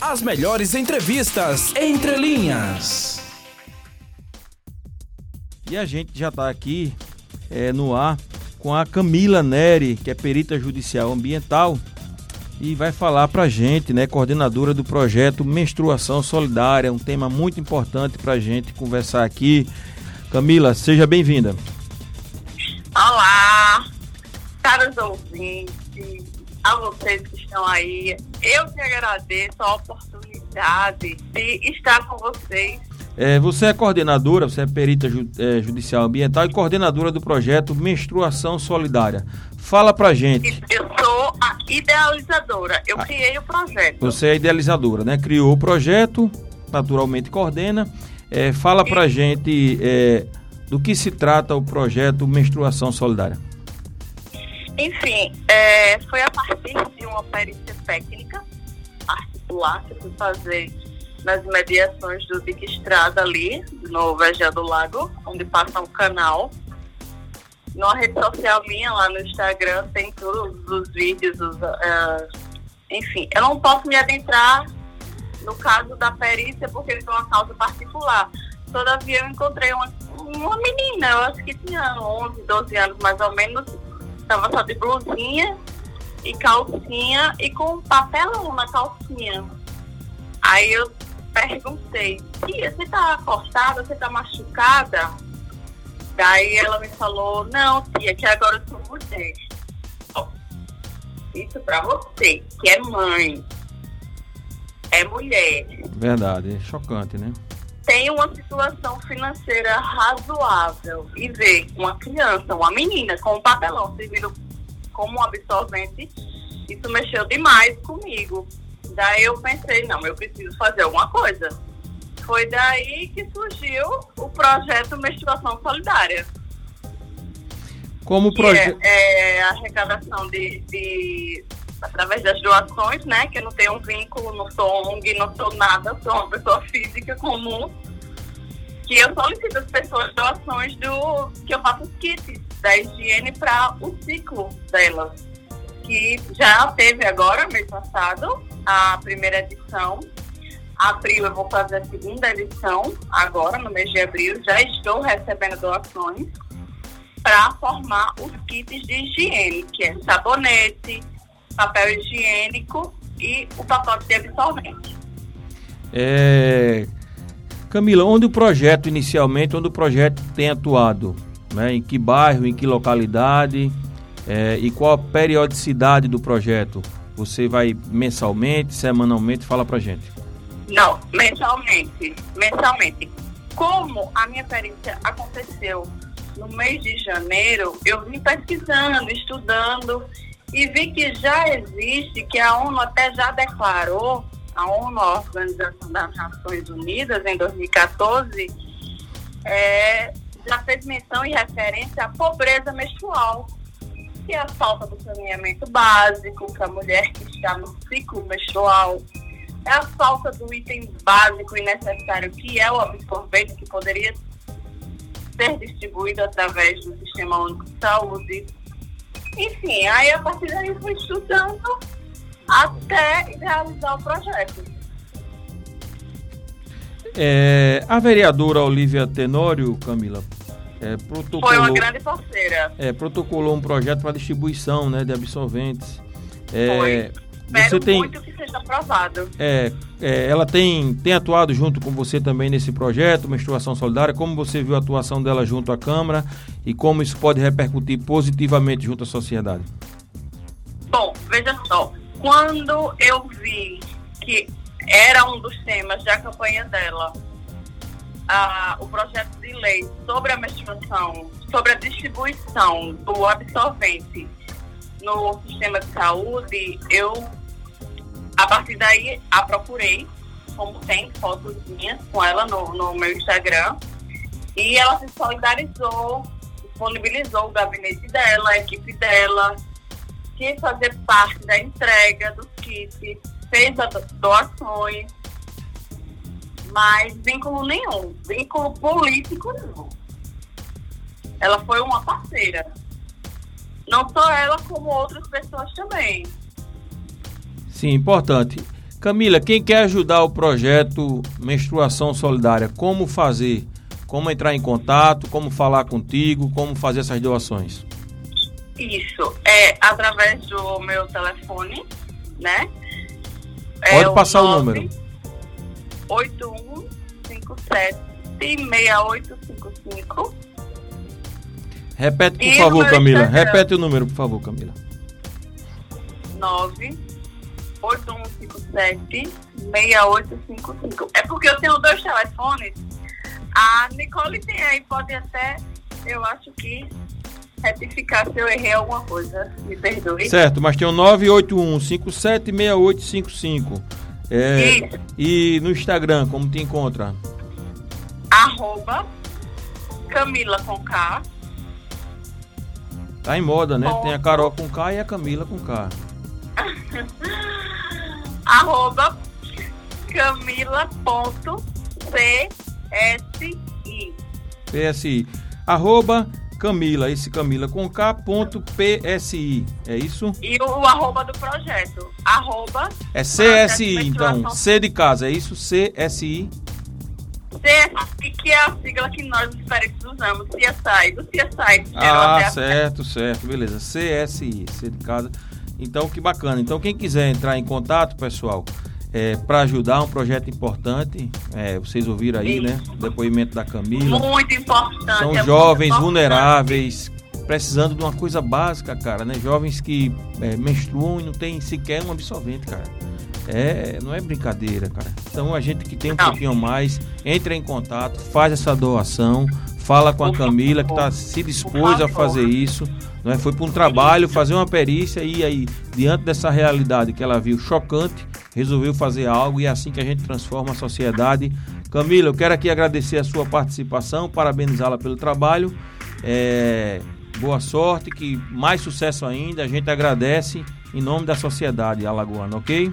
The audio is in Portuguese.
As melhores entrevistas entre linhas. E a gente já está aqui é, no ar com a Camila Neri, que é perita judicial ambiental e vai falar para a gente, né, coordenadora do projeto Menstruação Solidária, um tema muito importante para a gente conversar aqui. Camila, seja bem-vinda. Olá, caros ouvintes, a vocês que estão aí. Eu que agradeço a oportunidade de estar com vocês. É, você é coordenadora, você é perita ju, é, judicial ambiental e coordenadora do projeto Menstruação Solidária. Fala pra gente. Eu sou a idealizadora, eu ah, criei o projeto. Você é idealizadora, né? Criou o projeto, naturalmente coordena. É, fala pra e... gente é, do que se trata o projeto Menstruação Solidária. Enfim, é, foi a partir de uma perícia técnica particular que eu fui fazer nas mediações do Dique Estrada ali, no Vegel do Lago, onde passa um canal numa rede social minha, lá no Instagram, tem todos os vídeos, os, uh, enfim. Eu não posso me adentrar no caso da perícia porque eles são uma causa particular. Todavia, eu encontrei uma, uma menina, eu acho que tinha 11, 12 anos mais ou menos, estava só de blusinha e calcinha e com papelão na calcinha. Aí eu perguntei, tia, você tá cortada, você tá machucada? Daí ela me falou, não, tia, que agora eu sou mulher. Isso pra você, que é mãe. É mulher. Verdade, é chocante, né? Tem uma situação financeira razoável e ver uma criança, uma menina com um papelão servindo como um absorvente, isso mexeu demais comigo. Daí eu pensei, não, eu preciso fazer alguma coisa foi daí que surgiu o projeto Menstruação Solidária. Como projeto? É, é, a arrecadação de, de, através das doações, né? Que eu não tenho um vínculo, não sou ONG, não sou nada, sou uma pessoa física comum. Que eu solicito às pessoas doações do que eu faço kits da higiene para o ciclo delas. Que já teve agora, mês passado, a primeira edição abril eu vou fazer a segunda edição, agora no mês de abril, já estou recebendo doações para formar os kits de higiene, que é sabonete, papel higiênico e o pacote de absorvente. É... Camila, onde o projeto inicialmente, onde o projeto tem atuado? Né? Em que bairro, em que localidade é, e qual a periodicidade do projeto? Você vai mensalmente, semanalmente? Fala pra gente. Não, mensalmente. Mensalmente. Como a minha perícia aconteceu no mês de janeiro, eu vim pesquisando, estudando e vi que já existe, que a ONU até já declarou, a ONU, a Organização das Nações Unidas, em 2014, é, já fez menção e referência à pobreza menstrual, que é a falta do saneamento básico para a mulher que está no ciclo menstrual, é a falta do item básico e necessário, que é o absorvente, que poderia ser distribuído através do Sistema Único de Saúde. Enfim, aí a partir daí fui estudando até realizar o projeto. É, a vereadora Olivia Tenório, Camila, é, protocolou, foi uma grande parceira. É, protocolou um projeto para distribuição né, de absorventes. É, foi Espero você tem, muito que seja aprovado. É, é, ela tem, tem atuado junto com você também nesse projeto, Menstruação Solidária. Como você viu a atuação dela junto à Câmara e como isso pode repercutir positivamente junto à sociedade? Bom, veja só. Quando eu vi que era um dos temas da campanha dela, o projeto de lei sobre a menstruação, sobre a distribuição do absorvente no sistema de saúde, eu a partir daí, a procurei, como tem fotos minhas com ela no, no meu Instagram. E ela se solidarizou, disponibilizou o gabinete dela, a equipe dela, quis fazer parte da entrega dos kits, fez doações, mas vínculo nenhum, vínculo político não. Ela foi uma parceira. Não só ela, como outras pessoas também. Sim, importante. Camila, quem quer ajudar o projeto Menstruação Solidária, como fazer? Como entrar em contato? Como falar contigo? Como fazer essas doações? Isso, é através do meu telefone, né? Pode é passar o, o número. 8157-6855. Repete, por e favor, Camila. Repete o número, por favor, Camila. 98157-6855. É porque eu tenho dois telefones. A Nicole tem aí, pode até, eu acho que retificar se eu errei alguma coisa. Me perdoe. Certo, mas tem o 981-576855. É, e no Instagram, como te encontra? Arroba Camila com K. Tá em moda, né? Tem a Carol com K e a Camila com K. Arroba Camila.psi. PSI. Arroba Camila, esse Camila com K, ponto PSI, é isso? E o, o arroba do projeto, arroba... É CSI, então, C de casa, é isso? CSI? CSI, que é a sigla que nós, os usamos, CSI, do CSI. Ah, certo, certo, beleza, CSI, C de casa. Então, que bacana. Então, quem quiser entrar em contato, pessoal, é, para ajudar um projeto importante. É, vocês ouviram aí, né? O depoimento da Camila. Muito importante. São é jovens importante. vulneráveis, precisando de uma coisa básica, cara, né? Jovens que é, menstruam e não tem sequer um absorvente, cara. É, não é brincadeira, cara. Então a gente que tem um não. pouquinho mais, entra em contato, faz essa doação, fala com a Camila que tá, se dispôs a fazer isso. Né? Foi para um trabalho, fazer uma perícia e aí, diante dessa realidade que ela viu chocante, resolveu fazer algo e é assim que a gente transforma a sociedade. Camila, eu quero aqui agradecer a sua participação, parabenizá-la pelo trabalho. É, boa sorte, que mais sucesso ainda. A gente agradece em nome da sociedade alagoana, ok?